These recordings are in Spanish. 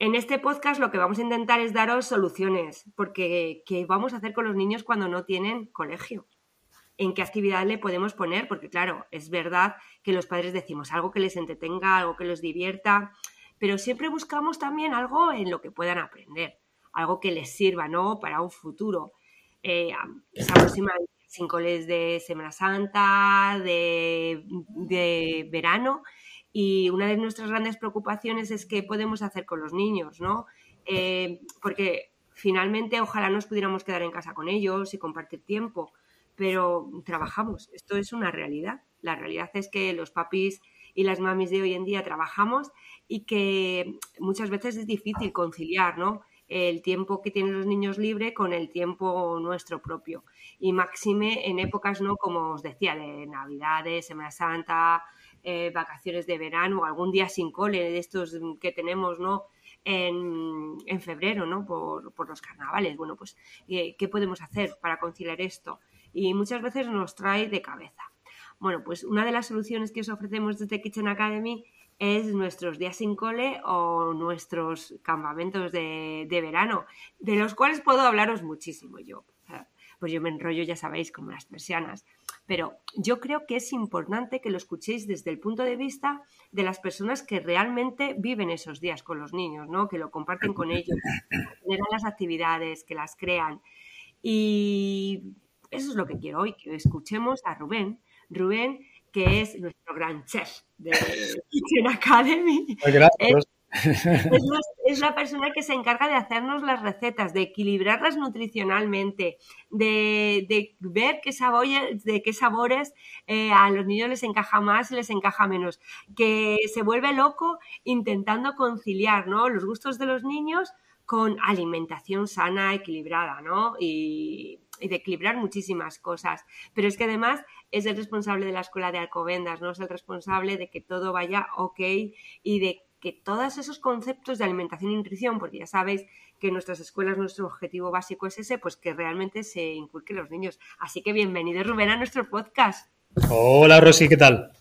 En este podcast lo que vamos a intentar es daros soluciones, porque ¿qué vamos a hacer con los niños cuando no tienen colegio? ¿En qué actividad le podemos poner? Porque claro, es verdad que los padres decimos algo que les entretenga, algo que les divierta, pero siempre buscamos también algo en lo que puedan aprender, algo que les sirva, ¿no? Para un futuro. Eh, les de Semana Santa, de verano, y una de nuestras grandes preocupaciones es qué podemos hacer con los niños, ¿no? Eh, porque finalmente ojalá nos pudiéramos quedar en casa con ellos y compartir tiempo, pero trabajamos, esto es una realidad. La realidad es que los papis y las mamis de hoy en día trabajamos y que muchas veces es difícil conciliar, ¿no? el tiempo que tienen los niños libre con el tiempo nuestro propio. Y máxime en épocas, ¿no? Como os decía, de Navidades, Semana Santa, eh, vacaciones de verano o algún día sin cole de estos que tenemos, ¿no? En, febrero, ¿no? Por, los carnavales. Bueno, pues, eh, ¿qué podemos hacer para conciliar esto? Y muchas veces nos trae de cabeza. Bueno, pues una de las soluciones que os ofrecemos desde Kitchen Academy es nuestros días sin cole o nuestros campamentos de, de verano, de los cuales puedo hablaros muchísimo yo. Pues yo me enrollo, ya sabéis, como las persianas. Pero yo creo que es importante que lo escuchéis desde el punto de vista de las personas que realmente viven esos días con los niños, ¿no? Que lo comparten con ellos, que generan las actividades, que las crean. Y eso es lo que quiero hoy, que escuchemos a Rubén. Rubén, que es nuestro gran chef de Kitchen Academy. Gracias es, la, persona que se encarga de hacernos las recetas, de equilibrarlas nutricionalmente, de, ver qué sabores, de qué sabores eh, a los niños les encaja más y les encaja menos, que se vuelve loco intentando conciliar los gustos de los niños con alimentación sana, equilibrada, ¿no? Y, y de equilibrar muchísimas cosas. Pero es que además es el responsable de la escuela de Alcobendas, ¿no? Es el responsable de que todo vaya ok y de que todos esos conceptos de alimentación y nutrición, porque ya sabéis que en nuestras escuelas nuestro objetivo básico es ese, pues que realmente se inculque los niños. Así que bienvenido Rubén a nuestro podcast. Hola Rosy, ¿qué tal?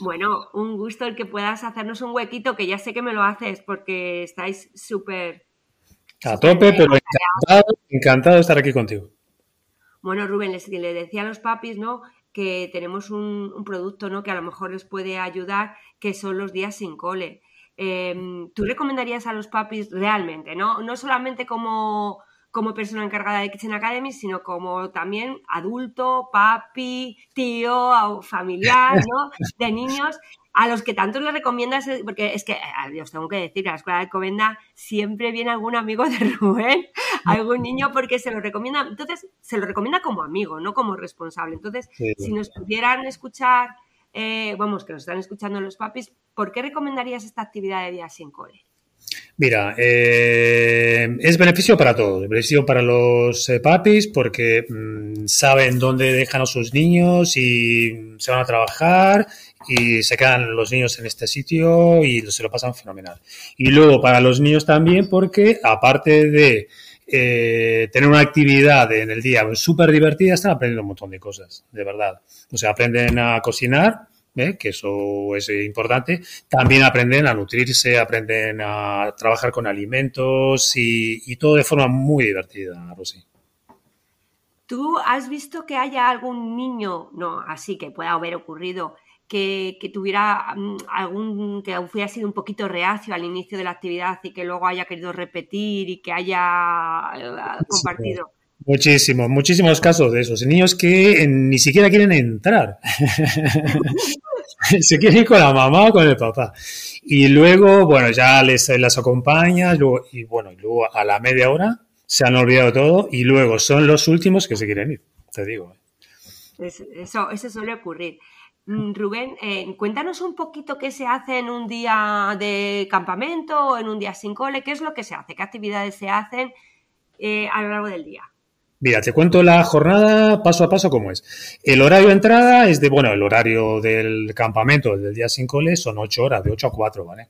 Bueno, un gusto el que puedas hacernos un huequito, que ya sé que me lo haces porque estáis súper... A tope, pero encantado, encantado de estar aquí contigo. Bueno, Rubén, les, le decía a los papis, ¿no? Que tenemos un, producto ¿no? que a lo mejor les puede ayudar, que son los días sin cole. Em, ¿Tú recomendarías a los papis realmente, no, no solamente como, como persona encargada de Kitchen Academy, sino como también adulto, papi, tío, familiar, ¿no? De niños a los que tanto les recomiendas, porque es que, eh, os tengo que decir, a la escuela de Covenda siempre viene algún amigo de Rubén, algún niño, porque se lo recomienda, entonces se lo recomienda como amigo, no como responsable. Entonces, si nos pudieran escuchar, eh, vamos, que nos están escuchando los papis, ¿por qué recomendarías esta actividad de día sin cole? Mira, eh, es beneficio para todos. Beneficio para los papis porque mm, saben dónde dejan a sus niños y se van a trabajar y se quedan los niños en este sitio y se lo pasan fenomenal. Y luego para los niños también porque aparte de eh, tener una actividad en el día súper divertida, están aprendiendo un montón de cosas, de verdad. O sea, aprenden a cocinar, ¿eh? que eso es importante. También aprenden a nutrirse, aprenden a trabajar con alimentos y, todo de forma muy divertida, Rosy. ¿Tú has visto que haya algún niño, no, así que pueda haber ocurrido, que, tuviera mm, algún, que hubiera sido un poquito reacio al inicio de la actividad y que luego haya querido repetir y que haya eh, compartido. Muchísimos, muchísimos casos de esos. Niños que ni siquiera quieren entrar. Se quieren ir con la mamá o con el papá. Y luego, bueno, ya les las acompañas y bueno, y luego a la media hora se han olvidado todo y luego son los últimos que se quieren ir, te digo. Eso, eso suele ocurrir. Mm, Rubén, eh, cuéntanos un poquito qué se hace en un día de campamento o en un día sin cole, qué es lo que se hace, qué actividades se hacen eh, a lo largo del día. Mira, te cuento la jornada paso a paso cómo es. El horario de entrada es de, bueno, el horario del campamento del día sin cole son 8 horas, de 8 a 4, ¿vale?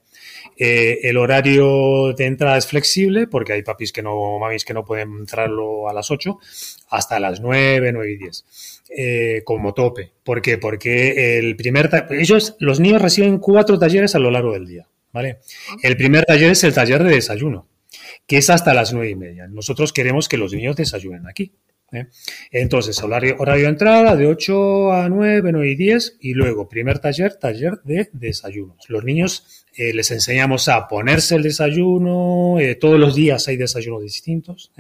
Eh, el horario de entrada es flexible porque hay papis que no, mamis que no pueden entrarlo a las 8 hasta las 9, 9 y 10. Eh, como tope. ¿Por qué? Porque el primer ellos, los niños reciben cuatro talleres a lo largo del día, ¿vale? El primer taller es el taller de desayuno que es hasta las nueve y media. Nosotros queremos que los niños desayunen aquí. ¿eh? Entonces, horario, horario de entrada de 8 a 9, 9 y 10 y luego primer taller, taller de desayunos. Los niños eh, les enseñamos a ponerse el desayuno, eh, todos los días hay desayunos distintos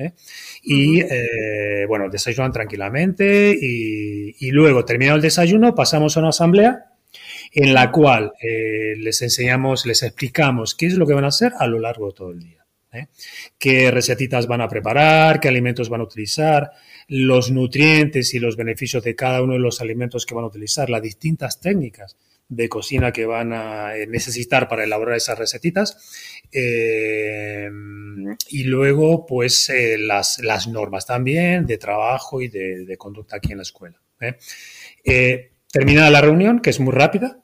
y bueno, desayunan tranquilamente y, y, luego terminado el desayuno pasamos a una asamblea en la cual les enseñamos, les explicamos qué es lo que van a hacer a lo largo de todo el día. ¿Eh? qué recetitas van a preparar, qué alimentos van a utilizar, los nutrientes y los beneficios de cada uno de los alimentos que van a utilizar, las distintas técnicas de cocina que van a eh, necesitar para elaborar esas recetitas. Eh, y luego, pues, las, normas también de trabajo y de, conducta aquí en la escuela. terminada la reunión, que es muy rápida,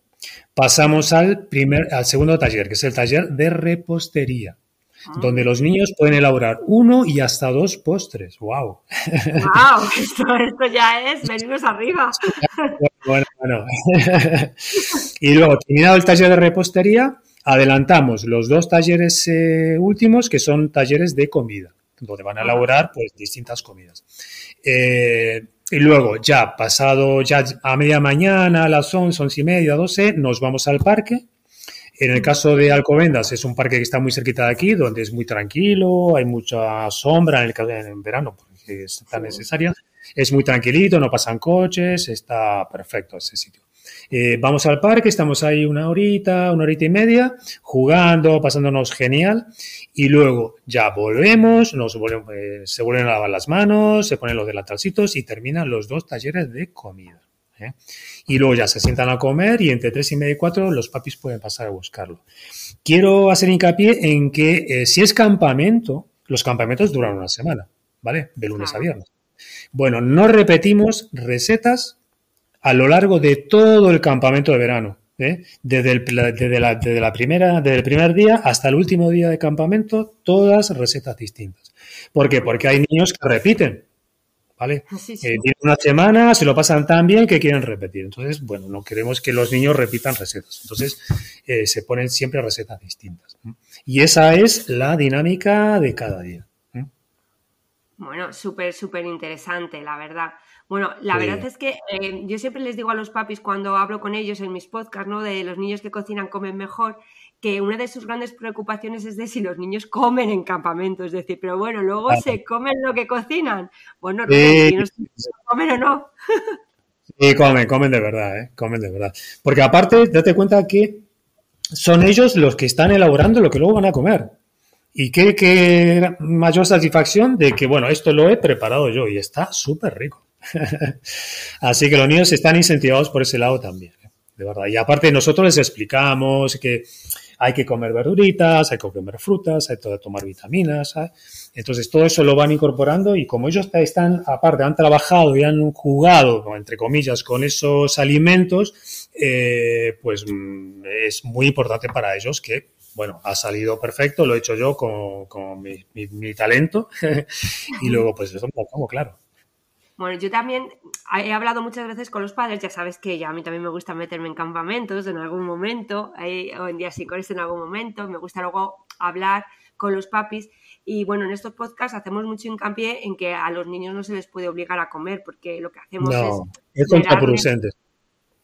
pasamos al, primer, al segundo taller, que es el taller de repostería. Ah. donde los niños pueden elaborar uno y hasta dos postres. ¡Wow! ¡Wow! Esto, ya es venirnos arriba. Bueno, bueno. y luego, terminado el taller de repostería, adelantamos los dos talleres eh, últimos, que son talleres de comida, donde van a elaborar pues distintas comidas. Eh, y luego, ya pasado, ya a media mañana, a las 11, 11 y media, 12, nos vamos al parque en el caso de Alcobendas es un parque que está muy cerquita de aquí, donde es muy tranquilo, hay mucha sombra en el en verano, porque es tan necesaria. Es muy tranquilito, no pasan coches, está perfecto ese sitio. Eh, vamos al parque, estamos ahí una horita, una horita y media, jugando, pasándonos genial, y luego ya volvemos, nos eh, se vuelven a lavar las manos, se ponen los delantalcitos y terminan los dos talleres de comida. ¿Eh? Y luego ya se sientan a comer y entre tres y media y cuatro los papis pueden pasar a buscarlo. Quiero hacer hincapié en que eh, si es campamento, los campamentos duran una semana, ¿vale? De lunes a viernes. Bueno, no repetimos recetas a lo largo de todo el campamento de verano. ¿eh? Desde, el, desde, la, desde, la, primera, desde el primer día hasta el último día de campamento, todas recetas distintas. ¿Por qué? Porque hay niños que repiten. ¿Vale? Ah, eh, una semana, se lo pasan tan bien que quieren repetir. Entonces, bueno, no queremos que los niños repitan recetas. Entonces, eh, se ponen siempre recetas distintas. Y esa es la dinámica de cada día. Bueno, súper, súper interesante, la verdad. Bueno, la verdad es que eh, yo siempre les digo a los papis cuando hablo con ellos en mis podcasts, ¿no? De los niños que cocinan comen mejor, que una de sus grandes preocupaciones es de si los niños comen en campamento, es decir, pero bueno, luego se comen lo que cocinan. Bueno, no sé si comen o no. Sí, comen, comen de verdad, ¿eh? comen de verdad. Porque aparte, date cuenta que son ellos los que están elaborando lo que luego van a comer. Y qué, qué mayor satisfacción de que, bueno, esto lo he preparado yo y está súper rico. Así que los niños están incentivados por ese lado también, ¿eh? de verdad. Y aparte nosotros les explicamos que hay que comer verduritas, hay que comer frutas, hay que tomar vitaminas. Entonces, todo eso lo van incorporando y como ellos están, aparte, han trabajado y han jugado, entre comillas, con esos alimentos, eh, pues mm, es muy importante para ellos que, bueno, ha salido perfecto, lo he hecho yo con, mi, talento y luego, pues eso me como, claro. Bueno, yo también he hablado muchas veces con los padres, ya sabes que ya a mí también me gusta meterme en campamentos en algún momento, eh, o en días psicólogos en algún momento, me gusta luego hablar con los papis y bueno, en estos podcasts hacemos mucho hincapié en que a los niños no se les puede obligar a comer porque lo que hacemos es... es contraproducente.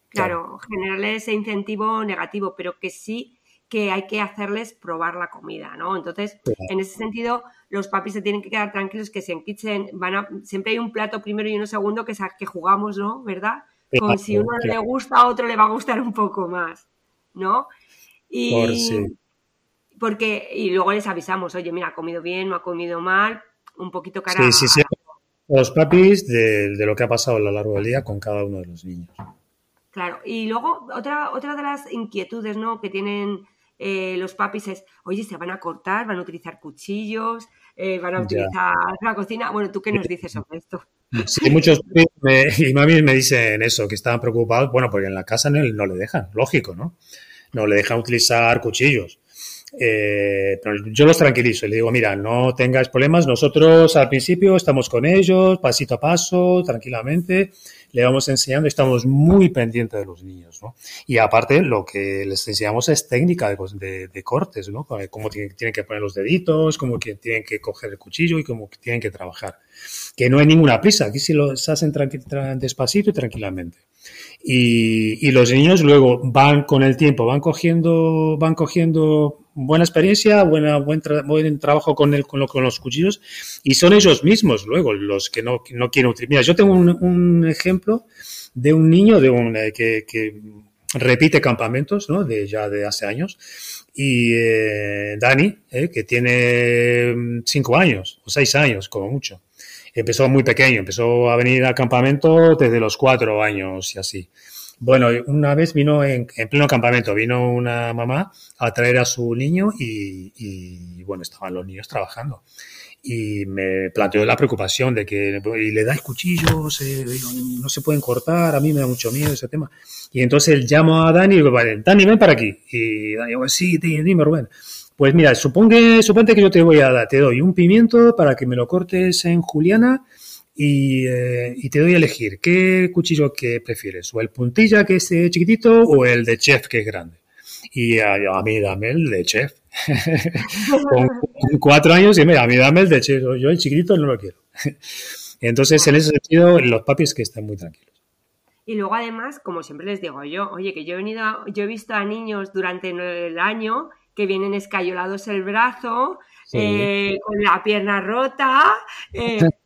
Claro, generarles ese incentivo negativo, pero que sí que hay que hacerles probar la comida, ¿no? Entonces, en ese sentido, los papis se tienen que quedar tranquilos que si en kitchen van a, siempre hay un plato primero y uno segundo que es que jugamos, ¿no? ¿Verdad? Como si uno le gusta, a otro le va a gustar un poco más, ¿no? Y, porque, y luego les avisamos, oye, mira, ha comido bien, no ha comido mal, un poquito cara. Sí, sí, sí. Los papis de, de lo que ha pasado a lo largo del día con cada uno de los niños. Claro, y luego otra, otra de las inquietudes ¿no? que tienen eh, los papis es, oye, se van a cortar, van a utilizar cuchillos, eh, van a utilizar la cocina. Bueno, ¿tú qué nos dices sobre esto? Sí, muchos y mami me dicen eso, que estaban preocupados, bueno, porque en la casa no, no le dejan, lógico, ¿no? No le dejan utilizar cuchillos. Eh, yo los tranquilizo y le digo, mira, no tengáis problemas, nosotros al principio estamos con ellos, pasito a paso, tranquilamente, le vamos enseñando, estamos muy pendientes de los niños. Y aparte, lo que les enseñamos es técnica de, cortes, ¿no? Cómo tienen, que poner los deditos, cómo tienen que coger el cuchillo y cómo tienen que trabajar. Que no hay ninguna prisa, aquí si lo hacen despacito y tranquilamente. Y, y, los niños luego van con el tiempo, van cogiendo, van cogiendo buena experiencia, buena, buen, buen trabajo con, el, con, los cuchillos y son ellos mismos luego los que no, no quieren utilizar. Mira, yo tengo un, ejemplo de un niño de un, eh, que, que, repite campamentos, ¿no? De ya de hace años. Y eh, Dani, eh, que tiene mm, cinco años o seis años, como mucho. Empezó muy pequeño, empezó a venir al campamento desde los cuatro años y así. Bueno, una vez vino en, pleno campamento, vino una mamá a traer a su niño y, bueno, estaban los niños trabajando. Y me planteó la preocupación de que y le dais cuchillos, eh, no se pueden cortar, a mí me da mucho miedo ese tema. Y entonces llamo a Dani y digo, vale, Dani, ven para aquí. Y Dani, digo, sí, dime, Rubén. Pues mira, supongo, suponte que yo te voy a dar, te doy un pimiento para que me lo cortes en juliana eh, y, te doy a elegir qué cuchillo que prefieres, o el puntilla que es eh, chiquitito o el de chef que es grande. Y a, mí dame el de chef. Con cuatro años y a mí dame el de chef. Yo el chiquitito no lo quiero. Entonces, en ese sentido, los papis que están muy tranquilos. Y luego, además, como siempre les digo yo, oye, que yo he venido, yo he visto a niños durante el año que vienen escayolados el brazo, eh, con la pierna rota,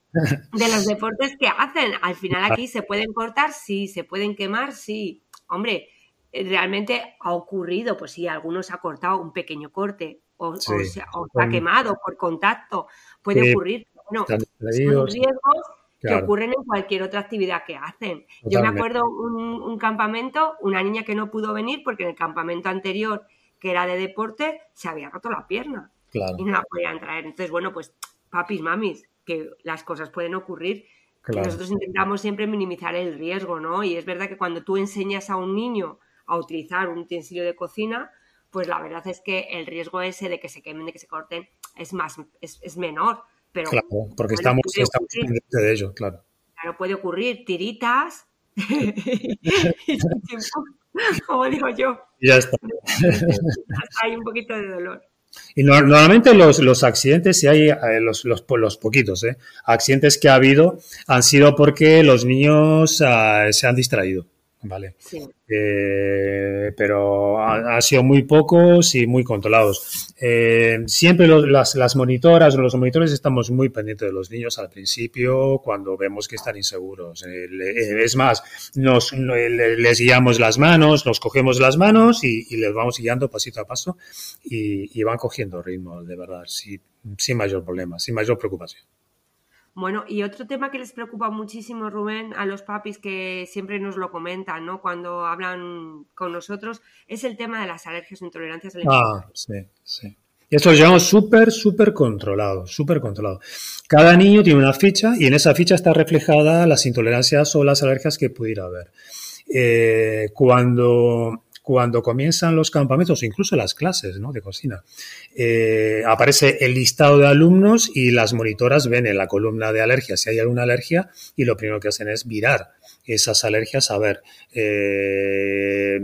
de los deportes que hacen. Al final aquí se pueden cortar, sí, se pueden quemar, sí. Hombre, eh, realmente ha ocurrido, pues sí, algunos ha cortado un pequeño corte o, se, ha quemado por contacto, puede ocurrir. Bueno, son riesgos que ocurren en cualquier otra actividad que hacen. Yo me acuerdo un, un campamento, una niña que no pudo venir porque en el campamento anterior, que era de deporte, se había roto la pierna y no la podían traer. Entonces, bueno, pues papis, mamis, que las cosas pueden ocurrir. nosotros intentamos siempre minimizar el riesgo, ¿no? Y es verdad que cuando tú enseñas a un niño a utilizar un utensilio de cocina, pues la verdad es que el riesgo ese de que se quemen, de que se corten, es más, es, menor. Pero, claro, porque estamos, estamos de ello, claro. Claro, puede ocurrir tiritas, como digo yo. Ya está. Hay un poquito de dolor. Y normalmente los, los accidentes, si hay eh, los, los, los, poquitos, ¿eh? accidentes que ha habido han sido porque los niños ah, se han distraído. ¿Vale? Eh, pero han sido muy pocos y muy controlados. Eh, siempre las, las, monitoras o los monitores estamos muy pendientes de los niños al principio cuando vemos que están inseguros. Eh, es más, nos, les guiamos las manos, los cogemos las manos y, les vamos guiando pasito a paso y, van cogiendo ritmo, de verdad, sin mayor problema, sin mayor preocupación. Bueno, y otro tema que les preocupa muchísimo, Rubén, a los papis que siempre nos lo comentan, ¿no? Cuando hablan con nosotros, es el tema de las alergias o intolerancias alimentarias. Ah, sí, sí. Y esto lo llevamos súper, súper controlado, súper controlado. Cada niño tiene una ficha y en esa ficha está reflejada las intolerancias o las alergias que pudiera haber. Eh, cuando cuando comienzan los campamentos incluso las clases de cocina, eh, aparece el listado de alumnos y las monitoras ven en la columna de alergias si hay alguna alergia y lo primero que hacen es virar esas alergias a ver eh,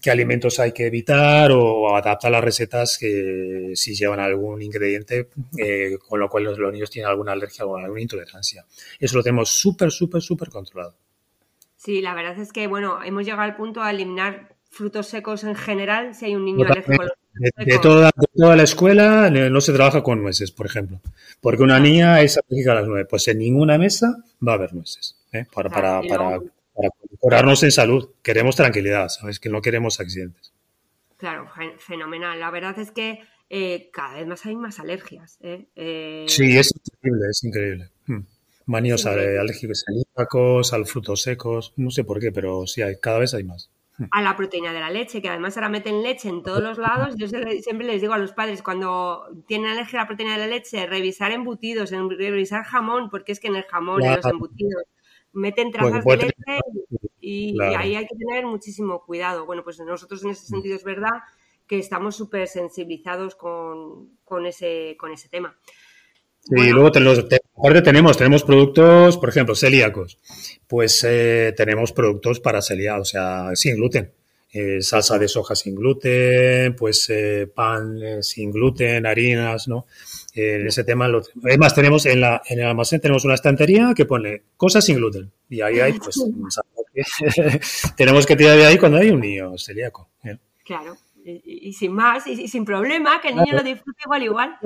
qué alimentos hay que evitar o adaptar las recetas que si llevan algún ingrediente eh, con lo cual los, los, niños tienen alguna alergia o alguna intolerancia. Eso lo tenemos súper, súper, súper controlado. Sí, la verdad es que, bueno, hemos llegado al punto de eliminar frutos secos en general, si hay un niño alérgico a los de, toda, toda, la escuela no se trabaja con nueces, por ejemplo. Porque una niña es alérgica a las nueces. Pues en ninguna mesa va a haber nueces. ¿eh? Para, para, para, para curarnos en salud. Queremos tranquilidad, ¿sabes? Que no queremos accidentes. Claro, fenomenal. La verdad es que eh, cada vez más hay más alergias. ¿eh? Eh, sí, es increíble, es increíble. Hmm. Maníos alérgicos celíacos, al frutos secos, no sé por qué, pero sí, hay, cada vez hay más. A la proteína de la leche, que además ahora meten leche en todos los lados. Yo siempre les digo a los padres, cuando tienen alergia a la proteína de la leche, revisar embutidos, revisar jamón, porque es que en el jamón, en los embutidos, meten trazas de leche y, ahí hay que tener muchísimo cuidado. Bueno, pues nosotros en ese sentido es verdad que estamos súper sensibilizados con, ese, con ese tema. Y luego aparte tenemos, tenemos productos, por ejemplo, celíacos. Pues eh, tenemos productos para celíacos, o sea, sin gluten. Eh, salsa de soja sin gluten, pues eh, pan sin gluten, harinas, ¿no? en ese tema, lo, además tenemos en, la, en el almacén tenemos una estantería que pone cosas sin gluten y ahí hay, pues, tenemos que tirar de ahí cuando hay un niño celíaco. Claro y, sin más, y, sin problema, que el niño lo disfrute igual igual.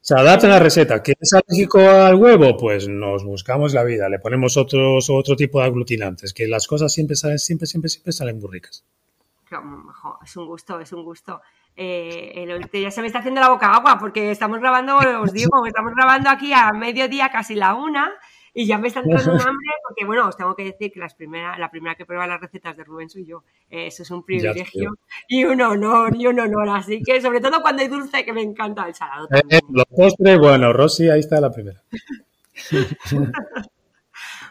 Se adapta la receta. ¿Quieres alérgico al huevo? Pues nos buscamos la vida, le ponemos otros, otro tipo de aglutinantes, que las cosas siempre salen, siempre, siempre, siempre salen muy ricas. Es un gusto, es un gusto. Eh, ya se me está haciendo la boca agua porque estamos grabando, os digo, estamos grabando aquí a mediodía, casi la una, y ya me está entrando un hambre porque, bueno, os tengo que decir que las primera, la primera que prueba las recetas de Rubén soy yo. eso es un privilegio y un honor, y un honor. Así que, sobre todo cuando hay dulce, que me encanta el salado. Eh, los postres, bueno, Rosy, ahí está la primera.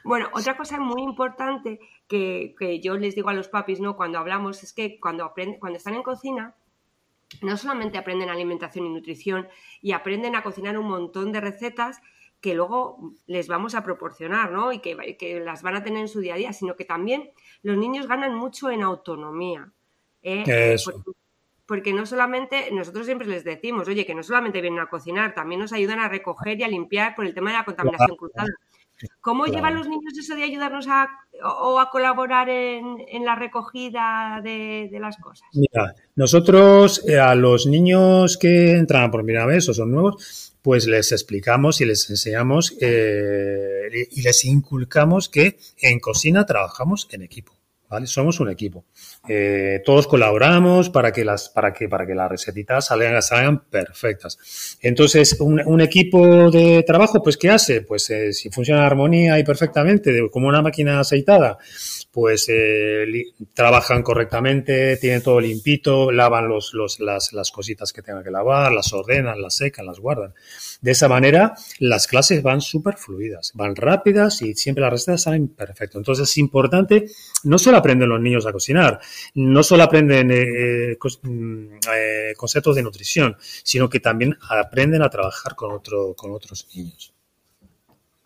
bueno, otra cosa muy importante que, que, yo les digo a los papis, ¿no? Cuando hablamos, es que cuando, aprenden, cuando están en cocina, no solamente aprenden alimentación y nutrición y aprenden a cocinar un montón de recetas, que luego les vamos a proporcionar, ¿no? Y que, las van a tener en su día a día, sino que también los niños ganan mucho en autonomía. ¿eh? Porque, no solamente, nosotros siempre les decimos, oye, que no solamente vienen a cocinar, también nos ayudan a recoger y a limpiar por el tema de la contaminación cruzada. ¿Cómo llevan los niños eso de ayudarnos a, o a colaborar en, la recogida de, las cosas? Mira, nosotros eh, a los niños que entran por primera vez o son nuevos, pues les explicamos y les enseñamos eh, y les inculcamos que en cocina trabajamos en equipo. ¿Vale? Somos un equipo. Eh, todos colaboramos para que las, para que, para que las recetitas salgan, salgan perfectas. Entonces, un, equipo de trabajo, pues, ¿qué hace? Pues, eh, si funciona en armonía y perfectamente, como una máquina aceitada, pues eh, trabajan correctamente, tienen todo limpito, lavan los, los, las, las cositas que tengan que lavar, las ordenan, las secan, las guardan. De esa manera, las clases van súper fluidas, van rápidas y siempre las recetas salen perfecto. Entonces, es importante, no solo aprenden los niños a cocinar, no solo aprenden eh, mm, eh, conceptos de nutrición, sino que también aprenden a trabajar con, otro, con otros niños.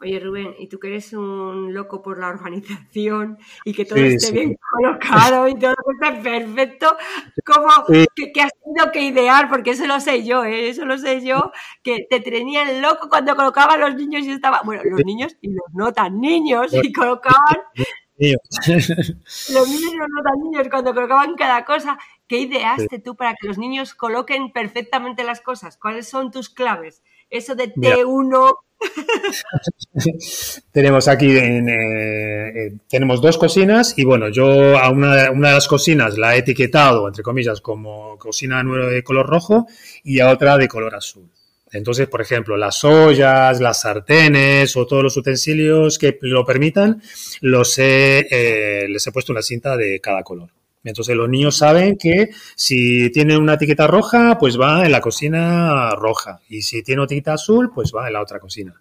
Oye Rubén, y tú que eres un loco por la organización y que todo esté bien colocado y todo esté perfecto, ¿cómo que, has tenido que idear? Porque eso lo sé yo, ¿eh? eso lo sé yo, que te tenían loco cuando colocaban los niños y estaba, bueno, los niños y los no tan niños y colocaban los niños y los no tan niños cuando colocaban cada cosa. ¿Qué ideaste tú para que los niños coloquen perfectamente las cosas? ¿Cuáles son tus claves? Eso de T1 tenemos aquí, eh, eh, tenemos dos cocinas y bueno, yo a una, una, de las cocinas la he etiquetado, entre comillas, como cocina de color rojo y a otra de color azul. Entonces, por ejemplo, las ollas, las sartenes o todos los utensilios que lo permitan, los eh, les he puesto una cinta de cada color. Entonces los niños saben que si tiene una etiqueta roja, pues va en la cocina roja. Y si tiene una etiqueta azul, pues va en la otra cocina.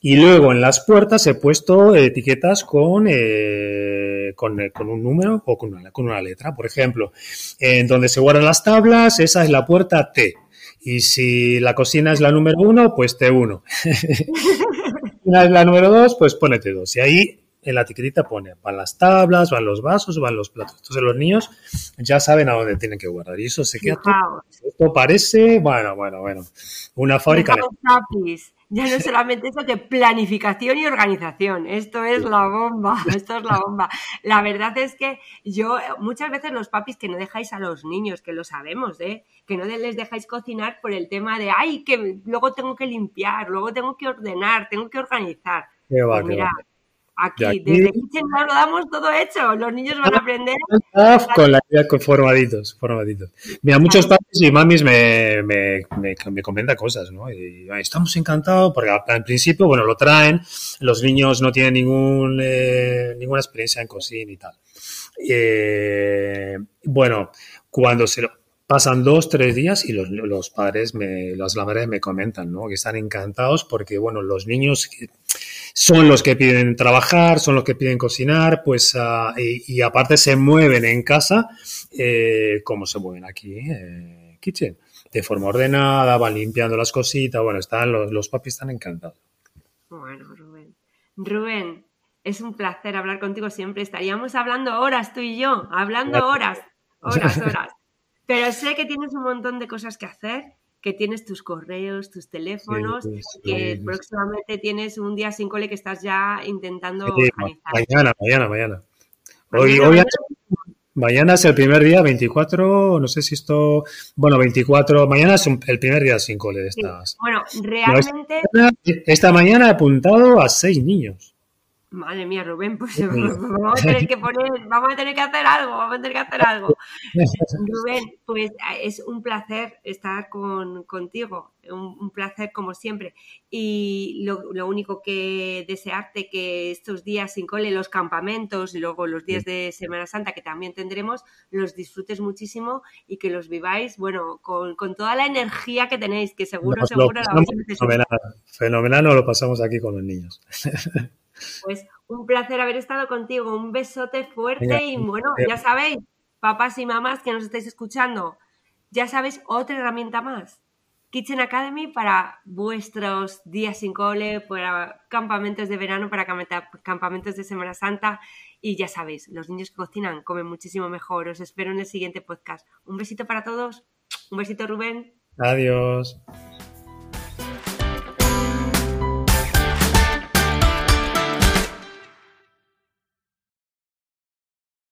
Y luego en las puertas he puesto etiquetas con, eh, con, un número o con una, con una letra. Por ejemplo, en donde se guardan las tablas, esa es la puerta T. Y si la cocina es la número uno, pues T1. es la número dos, pues pone T2. Y ahí en la etiquetita pone, van las tablas, van los vasos, van los platos. Entonces los niños ya saben a dónde tienen que guardar. Y eso se queda Esto parece, bueno, bueno, bueno, una fábrica. Dejamos ya no solamente eso, que planificación y organización. Esto es la bomba, esto es la bomba. La verdad es que yo, muchas veces los papis que no dejáis a los niños, que lo sabemos, ¿eh? que no les dejáis cocinar por el tema de, ay, que luego tengo que limpiar, luego tengo que ordenar, tengo que organizar. Pues mira, Aquí, desde Kitchen lo damos todo hecho. Los niños van a aprender. Con la idea con formaditos, formaditos. Mira, muchos padres y mamis me, me, me, comentan cosas, ¿no? Y, estamos encantados porque al, principio, bueno, lo traen, los niños no tienen ningún, eh, ninguna experiencia en cocina y tal. Eh, bueno, cuando se lo pasan dos, tres días y los, los padres, me, las madres me comentan, ¿no? Que están encantados porque, bueno, los niños son los que piden trabajar, son los que piden cocinar, pues, uh, y, y, aparte se mueven en casa eh, como se mueven aquí, eh, kitchen, de forma ordenada, van limpiando las cositas, bueno, están los, los papis están encantados. Bueno, Rubén. Rubén, es un placer hablar contigo siempre. Estaríamos hablando horas tú y yo, hablando horas, horas, horas. Pero sé que tienes un montón de cosas que hacer que tienes tus correos, tus teléfonos, que próximamente tienes un día sin cole que estás ya intentando organizar. Mañana, mañana, mañana. Hoy, mañana, mañana es el primer día, 24, no sé si esto, bueno, 24, mañana es el primer día sin cole de estas. Bueno, realmente... esta mañana he apuntado a seis niños. Madre mía, Rubén, pues vamos a tener que poner, vamos a tener que hacer algo, vamos a tener que hacer algo. Rubén, pues es un placer estar con, contigo, un, placer como siempre. Y lo, único que desearte que estos días sin cole, los campamentos y luego los días de Semana Santa que también tendremos, los disfrutes muchísimo y que los viváis, bueno, con, toda la energía que tenéis, que seguro, seguro la vais a Fenomenal, fenomenal, lo pasamos aquí con los niños. Pues un placer haber estado contigo, un besote fuerte y bueno, ya sabéis, papás y mamás que nos estáis escuchando, ya sabéis otra herramienta más. Kitchen Academy para vuestros días sin cole, para campamentos de verano, para campamentos de Semana Santa. Y ya sabéis, los niños que cocinan comen muchísimo mejor. Os espero en el siguiente podcast. Un besito para todos. Un besito, Rubén. Adiós.